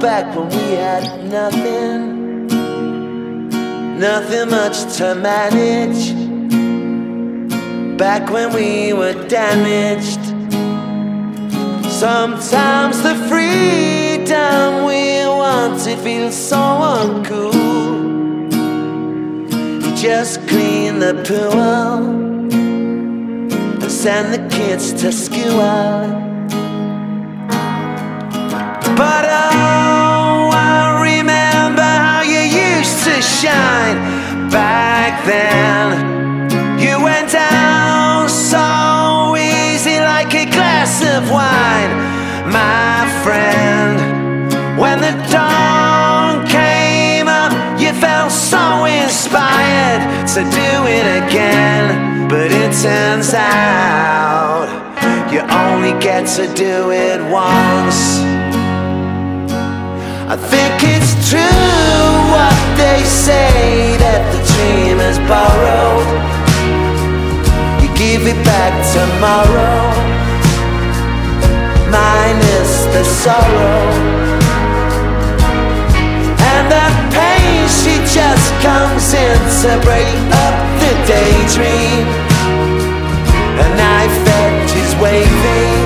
Back when we had nothing, nothing much to manage. Back when we were damaged, sometimes the freedom we wanted feels so uncool. You just clean the pool and send the kids to school. But oh, shine back then. You went down so easy like a glass of wine, my friend. When the dawn came up, you felt so inspired to do it again. But it turns out you only get to do it once. I think it's true they say that the dream is borrowed. You give it back tomorrow, minus the sorrow. And that pain, she just comes in to break up the daydream. A knife edge is waving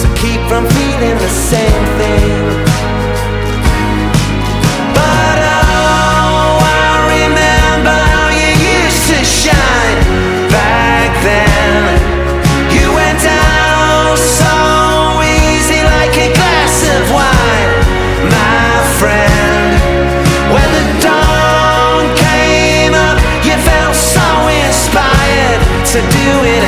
to keep from feeling the same thing. To do